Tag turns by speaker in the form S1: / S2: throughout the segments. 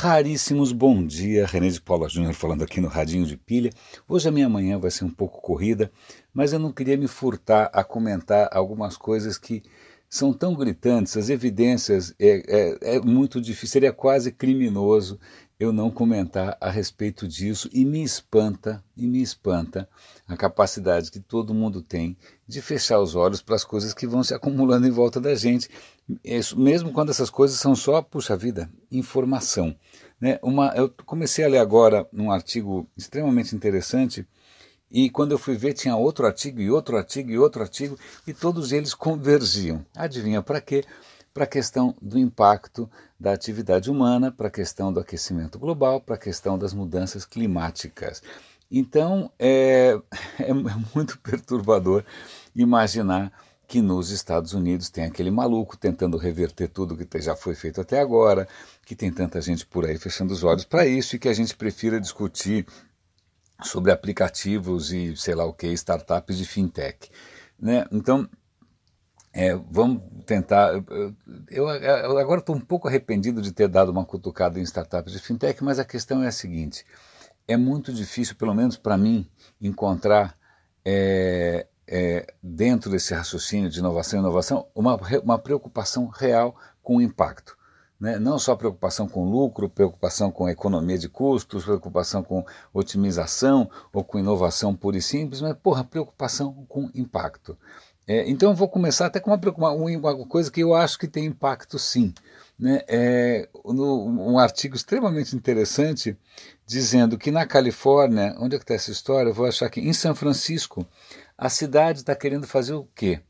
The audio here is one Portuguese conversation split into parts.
S1: Raríssimos bom dia, René de Paula Júnior falando aqui no Radinho de Pilha. Hoje a minha manhã vai ser um pouco corrida, mas eu não queria me furtar a comentar algumas coisas que são tão gritantes, as evidências é, é, é muito difícil, seria quase criminoso eu não comentar a respeito disso e me espanta, e me espanta a capacidade que todo mundo tem de fechar os olhos para as coisas que vão se acumulando em volta da gente, mesmo quando essas coisas são só, puxa vida, informação. Né? Uma, eu comecei a ler agora um artigo extremamente interessante e quando eu fui ver tinha outro artigo e outro artigo e outro artigo e todos eles convergiam. Adivinha para quê? para a questão do impacto da atividade humana, para a questão do aquecimento global, para a questão das mudanças climáticas. Então é, é muito perturbador imaginar que nos Estados Unidos tem aquele maluco tentando reverter tudo que já foi feito até agora, que tem tanta gente por aí fechando os olhos para isso e que a gente prefira discutir sobre aplicativos e sei lá o que, startups de fintech. Né? Então, é, vamos tentar. Eu, eu agora estou um pouco arrependido de ter dado uma cutucada em startups de fintech, mas a questão é a seguinte: é muito difícil, pelo menos para mim, encontrar é, é, dentro desse raciocínio de inovação e inovação uma, uma preocupação real com o impacto. Né? Não só preocupação com lucro, preocupação com economia de custos, preocupação com otimização ou com inovação pura e simples, mas porra, preocupação com impacto. É, então eu vou começar até com uma, uma, coisa que eu acho que tem impacto sim. Né? É, no, um artigo extremamente interessante dizendo que na Califórnia, onde é que está essa história? Eu vou achar que em São Francisco, a cidade está querendo fazer o quê?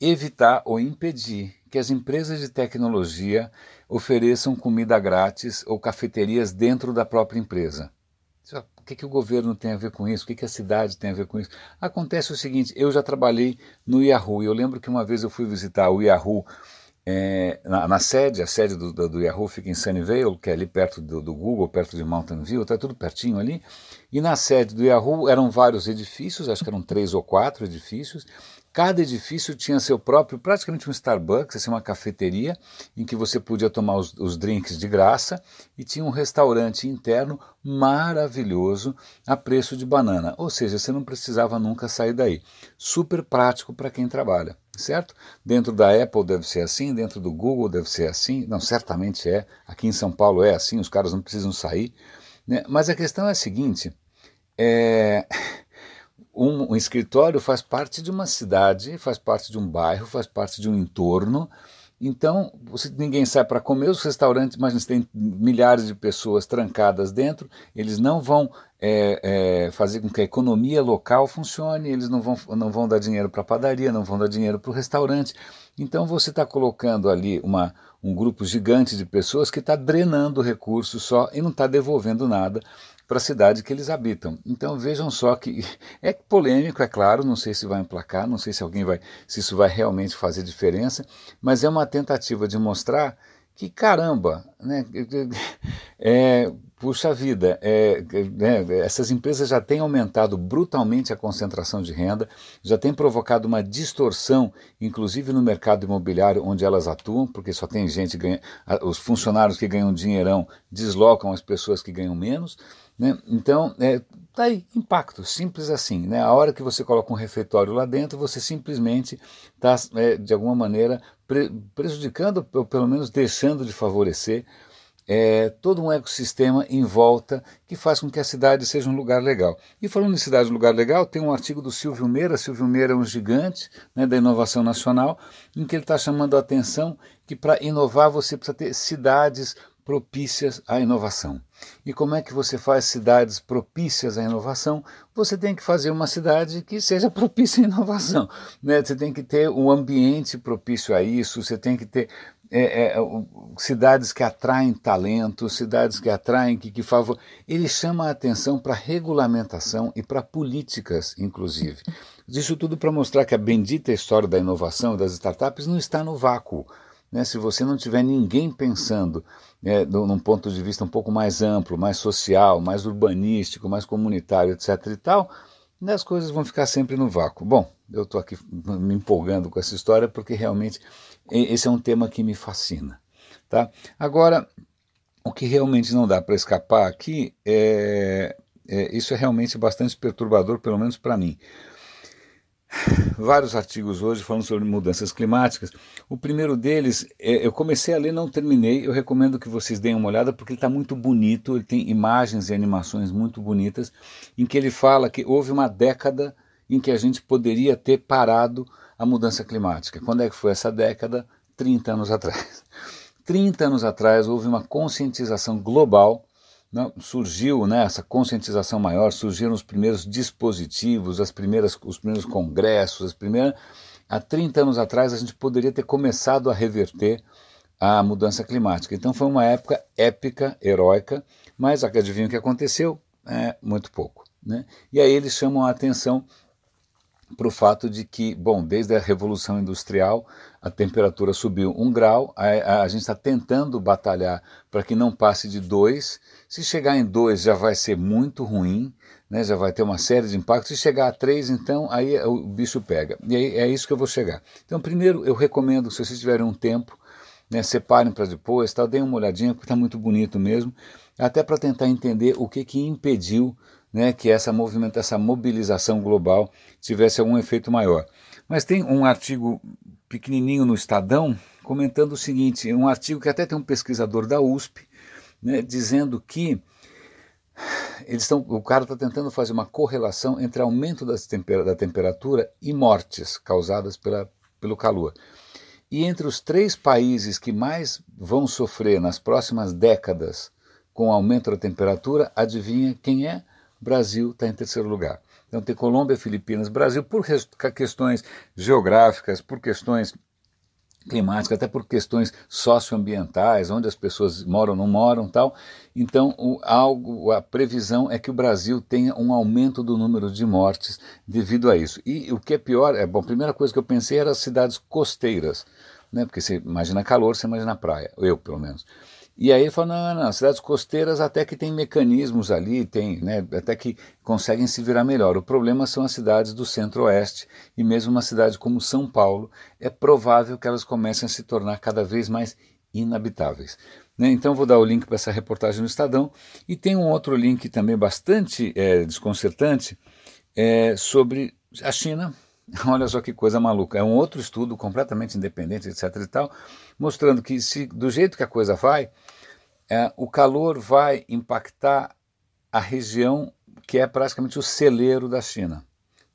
S1: Evitar ou impedir que as empresas de tecnologia ofereçam comida grátis ou cafeterias dentro da própria empresa que, que o governo tem a ver com isso? O que, que a cidade tem a ver com isso? Acontece o seguinte: eu já trabalhei no Yahoo. Eu lembro que uma vez eu fui visitar o Yahoo é, na, na, sede, a sede do, do, do, Yahoo fica em Sunnyvale, que é ali perto do, do Google, perto de Mountain View, está tudo pertinho ali. E na sede do Yahoo eram vários edifícios, acho que eram três ou quatro edifícios, Cada edifício tinha seu próprio, praticamente um Starbucks, assim, uma cafeteria, em que você podia tomar os, os drinks de graça, e tinha um restaurante interno maravilhoso a preço de banana. Ou seja, você não precisava nunca sair daí. Super prático para quem trabalha, certo? Dentro da Apple deve ser assim, dentro do Google deve ser assim. Não, certamente é. Aqui em São Paulo é assim, os caras não precisam sair. Né? Mas a questão é a seguinte: é um, um, escritório faz parte de uma cidade, faz parte de um bairro, faz parte de um entorno. Então, você, ninguém sai para comer, os restaurantes, mas tem milhares de pessoas trancadas dentro, eles não vão é, é, fazer com que a economia local funcione, eles não vão, não vão dar dinheiro para a padaria, não vão dar dinheiro para o restaurante. Então, você está colocando ali uma, um grupo gigante de pessoas que está drenando recursos só e não está devolvendo nada para a cidade que eles habitam. Então vejam só que é polêmico, é claro, não sei se vai emplacar, não sei se alguém vai, se isso vai realmente fazer diferença, mas é uma tentativa de mostrar que caramba, né? É, puxa vida, é, né, essas empresas já têm aumentado brutalmente a concentração de renda, já têm provocado uma distorção, inclusive no mercado imobiliário onde elas atuam, porque só tem gente ganha, os funcionários que ganham dinheirão deslocam as pessoas que ganham menos. Né? Então, é, tá aí, impacto, simples assim. Né? A hora que você coloca um refeitório lá dentro, você simplesmente está, é, de alguma maneira, pre prejudicando, ou pelo menos deixando de favorecer, é, todo um ecossistema em volta que faz com que a cidade seja um lugar legal. E falando em cidade um lugar legal, tem um artigo do Silvio Meira, Silvio Meira é um gigante né, da inovação nacional, em que ele está chamando a atenção que para inovar você precisa ter cidades propícias à inovação. E como é que você faz cidades propícias à inovação? Você tem que fazer uma cidade que seja propícia à inovação. Né? Você tem que ter um ambiente propício a isso, você tem que ter é, é, cidades que atraem talento, cidades que atraem, que, que favor. Ele chama a atenção para regulamentação e para políticas, inclusive. Isso tudo para mostrar que a bendita história da inovação das startups não está no vácuo. Né? Se você não tiver ninguém pensando né, num ponto de vista um pouco mais amplo, mais social, mais urbanístico, mais comunitário, etc. e tal, né, as coisas vão ficar sempre no vácuo. Bom, eu estou aqui me empolgando com essa história porque realmente esse é um tema que me fascina. Tá? Agora, o que realmente não dá para escapar aqui é, é, isso é realmente bastante perturbador, pelo menos para mim. Vários artigos hoje falando sobre mudanças climáticas. O primeiro deles, é, eu comecei a ler, não terminei. Eu recomendo que vocês deem uma olhada porque ele está muito bonito. Ele tem imagens e animações muito bonitas, em que ele fala que houve uma década em que a gente poderia ter parado a mudança climática. Quando é que foi essa década? 30 anos atrás. 30 anos atrás houve uma conscientização global, né? surgiu né, essa conscientização maior, surgiram os primeiros dispositivos, as primeiras, os primeiros congressos, as primeiras. Há 30 anos atrás a gente poderia ter começado a reverter a mudança climática. Então foi uma época épica, heróica, mas adivinha o que aconteceu? É, muito pouco. Né? E aí eles chamam a atenção para o fato de que, bom, desde a Revolução Industrial a temperatura subiu um grau, a, a, a gente está tentando batalhar para que não passe de dois. Se chegar em dois já vai ser muito ruim, né, já vai ter uma série de impactos. Se chegar a três, então aí o bicho pega. E aí é isso que eu vou chegar. Então, primeiro, eu recomendo, se vocês tiverem um tempo, né, separem para depois, tá, deem uma olhadinha, porque está muito bonito mesmo, até para tentar entender o que, que impediu né, que essa movimento, essa mobilização global tivesse algum efeito maior. Mas tem um artigo pequenininho no Estadão comentando o seguinte, um artigo que até tem um pesquisador da USP, né, dizendo que eles estão, o cara está tentando fazer uma correlação entre aumento temper, da temperatura e mortes causadas pela, pelo calor. E entre os três países que mais vão sofrer nas próximas décadas com o aumento da temperatura, adivinha quem é? Brasil está em terceiro lugar. Então tem Colômbia, Filipinas, Brasil, por questões geográficas, por questões climáticas, até por questões socioambientais, onde as pessoas moram ou não moram tal. Então, o, algo, a previsão é que o Brasil tenha um aumento do número de mortes devido a isso. E o que é pior, é bom, a primeira coisa que eu pensei era as cidades costeiras, né? Porque você imagina calor, você imagina praia, eu pelo menos. E aí ele falou, não, não, não, cidades costeiras até que tem mecanismos ali, tem, né, até que conseguem se virar melhor. O problema são as cidades do centro-oeste e mesmo uma cidade como São Paulo, é provável que elas comecem a se tornar cada vez mais inabitáveis. Né? Então vou dar o link para essa reportagem no Estadão e tem um outro link também bastante é, desconcertante é, sobre a China. Olha só que coisa maluca. É um outro estudo completamente independente, etc. e tal, mostrando que se do jeito que a coisa vai, é, o calor vai impactar a região que é praticamente o celeiro da China.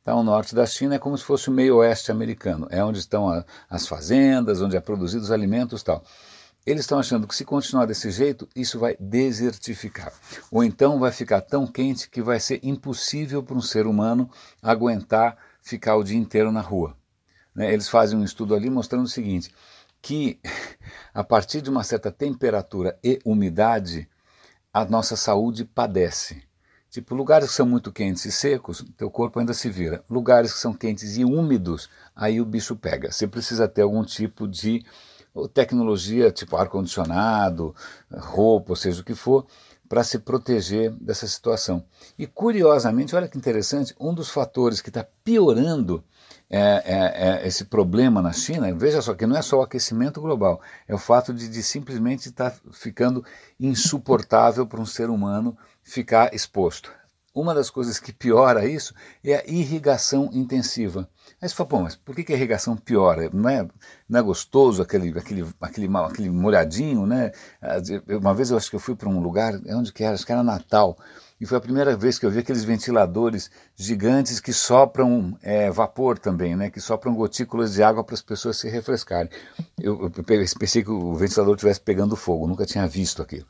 S1: Então, o norte da China é como se fosse o meio oeste americano, é onde estão a, as fazendas, onde é produzidos os alimentos tal. Eles estão achando que se continuar desse jeito, isso vai desertificar. Ou então vai ficar tão quente que vai ser impossível para um ser humano aguentar ficar o dia inteiro na rua. Né? Eles fazem um estudo ali mostrando o seguinte: que a partir de uma certa temperatura e umidade, a nossa saúde padece. Tipo, lugares que são muito quentes e secos, teu corpo ainda se vira. Lugares que são quentes e úmidos, aí o bicho pega. Você precisa ter algum tipo de tecnologia, tipo ar-condicionado, roupa, ou seja o que for, para se proteger dessa situação. E curiosamente, olha que interessante, um dos fatores que está piorando é, é, é esse problema na China, veja só que não é só o aquecimento global, é o fato de, de simplesmente estar tá ficando insuportável para um ser humano ficar exposto. Uma das coisas que piora isso é a irrigação intensiva. Aí você fala, pô, mas por que, que a irrigação piora? Não é, não é gostoso aquele, aquele, aquele, aquele molhadinho, né? Uma vez eu acho que eu fui para um lugar, onde que era? Acho que era Natal, e foi a primeira vez que eu vi aqueles ventiladores gigantes que sopram é, vapor também, né? Que sopram gotículas de água para as pessoas se refrescarem. Eu, eu pensei que o ventilador estivesse pegando fogo, nunca tinha visto aquilo.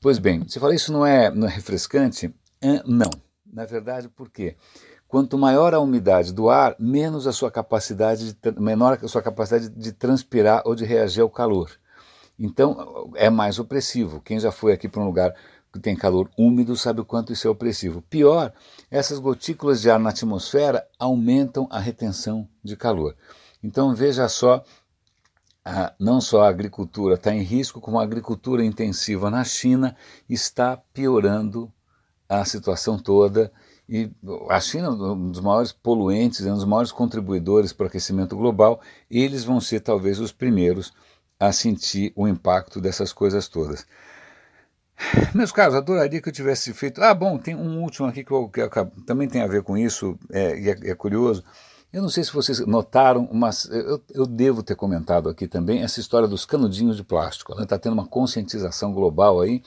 S1: Pois bem, você fala isso não é, não é refrescante? É, não. Na verdade, por quê? Quanto maior a umidade do ar, menos a sua capacidade de, menor a sua capacidade de transpirar ou de reagir ao calor. Então é mais opressivo. Quem já foi aqui para um lugar que tem calor úmido sabe o quanto isso é opressivo. Pior, essas gotículas de ar na atmosfera aumentam a retenção de calor. Então veja só, a, não só a agricultura está em risco, como a agricultura intensiva na China está piorando a situação toda. E a China, um dos maiores poluentes, um dos maiores contribuidores para o aquecimento global, eles vão ser talvez os primeiros a sentir o impacto dessas coisas todas. Meus caros, adoraria que eu tivesse feito. Ah, bom, tem um último aqui que, eu, que eu, também tem a ver com isso, é, e é, é, curioso. Eu não sei se vocês notaram, mas eu, eu, devo ter comentado aqui também essa história dos canudinhos de plástico. Está né? tendo uma conscientização global aí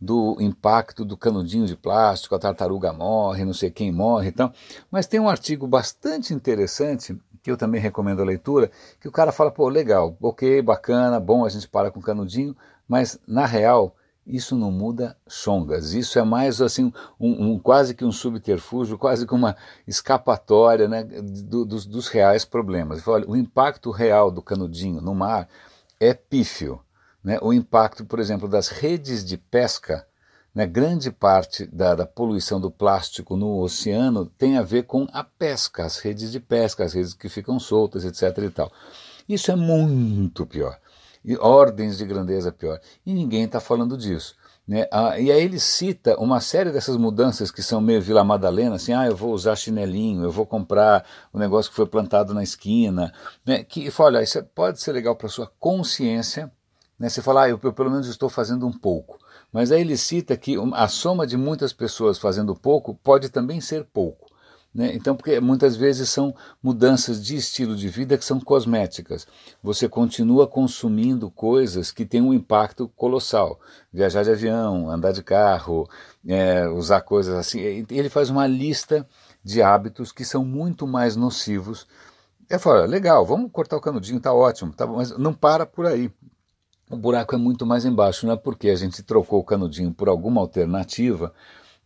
S1: do impacto do canudinho de plástico, a tartaruga morre, não sei quem morre e tal. Mas tem um artigo bastante interessante que eu também recomendo a leitura, que o cara fala, pô, legal, ok, bacana, bom, a gente para com canudinho, mas na real isso não muda chongas. Isso é mais assim um, um, quase que um subterfúgio, quase que uma escapatória né, do, dos, reais problemas. Olha, o impacto real do canudinho no mar é pífio. Né? O impacto, por exemplo, das redes de pesca, né, grande parte da, da poluição do plástico no oceano tem a ver com a pesca, as redes de pesca, as redes que ficam soltas, etc. E tal. Isso é muito pior e ordens de grandeza pior. E ninguém está falando disso. Né? Ah, e aí ele cita uma série dessas mudanças que são meio Vila Madalena, assim, ah, eu vou usar chinelinho, eu vou comprar o um negócio que foi plantado na esquina, né? que olha, isso pode ser legal para sua consciência, né? você fala, ah, eu, eu pelo menos estou fazendo um pouco, mas aí ele cita que a soma de muitas pessoas fazendo pouco pode também ser pouco. Né? Então, porque muitas vezes são mudanças de estilo de vida que são cosméticas. Você continua consumindo coisas que têm um impacto colossal. Viajar de avião, andar de carro, é, usar coisas assim. Ele faz uma lista de hábitos que são muito mais nocivos. Eu falo, legal, vamos cortar o canudinho, tá ótimo, tá bom, mas não para por aí. O buraco é muito mais embaixo, não é porque a gente trocou o canudinho por alguma alternativa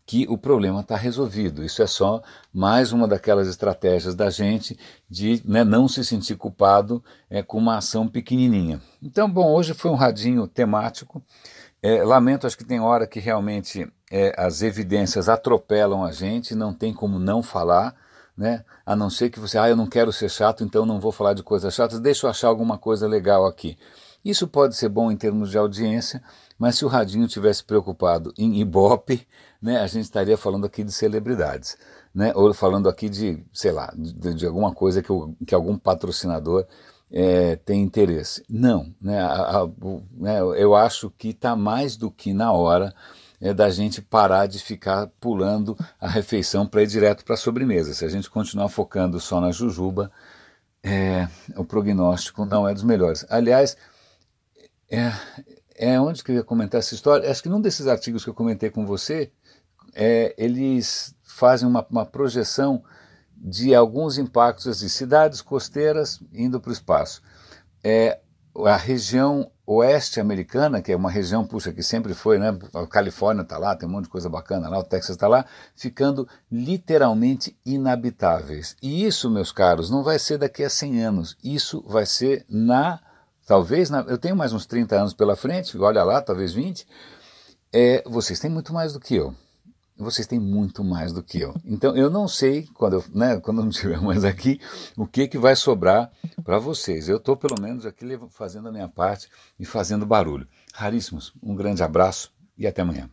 S1: que o problema está resolvido. Isso é só mais uma daquelas estratégias da gente de né, não se sentir culpado é, com uma ação pequenininha. Então, bom, hoje foi um radinho temático. É, lamento, acho que tem hora que realmente é, as evidências atropelam a gente, não tem como não falar. Né? A não ser que você, ah, eu não quero ser chato, então não vou falar de coisas chatas, deixa eu achar alguma coisa legal aqui. Isso pode ser bom em termos de audiência, mas se o Radinho tivesse preocupado em Ibope, né, a gente estaria falando aqui de celebridades, né, ou falando aqui de, sei lá, de, de alguma coisa que, o, que algum patrocinador é, tem interesse. Não, né, a, a, o, né, eu acho que está mais do que na hora é da gente parar de ficar pulando a refeição para ir direto para a sobremesa. Se a gente continuar focando só na jujuba, é, o prognóstico não é dos melhores. Aliás, é, é onde que eu ia comentar essa história? Acho que num desses artigos que eu comentei com você, é, eles fazem uma, uma, projeção de alguns impactos de cidades costeiras indo para o espaço. É, a região oeste americana, que é uma região, puxa, que sempre foi, né? A Califórnia está lá, tem um monte de coisa bacana lá, o Texas está lá, ficando literalmente inabitáveis. E isso, meus caros, não vai ser daqui a 100 anos, isso vai ser na talvez, eu tenho mais uns 30 anos pela frente, olha lá, talvez 20, é, vocês têm muito mais do que eu. Vocês têm muito mais do que eu. Então eu não sei, quando eu, né, quando eu não estiver mais aqui, o que, que vai sobrar para vocês. Eu estou pelo menos aqui fazendo a minha parte e fazendo barulho. Raríssimos, um grande abraço e até amanhã.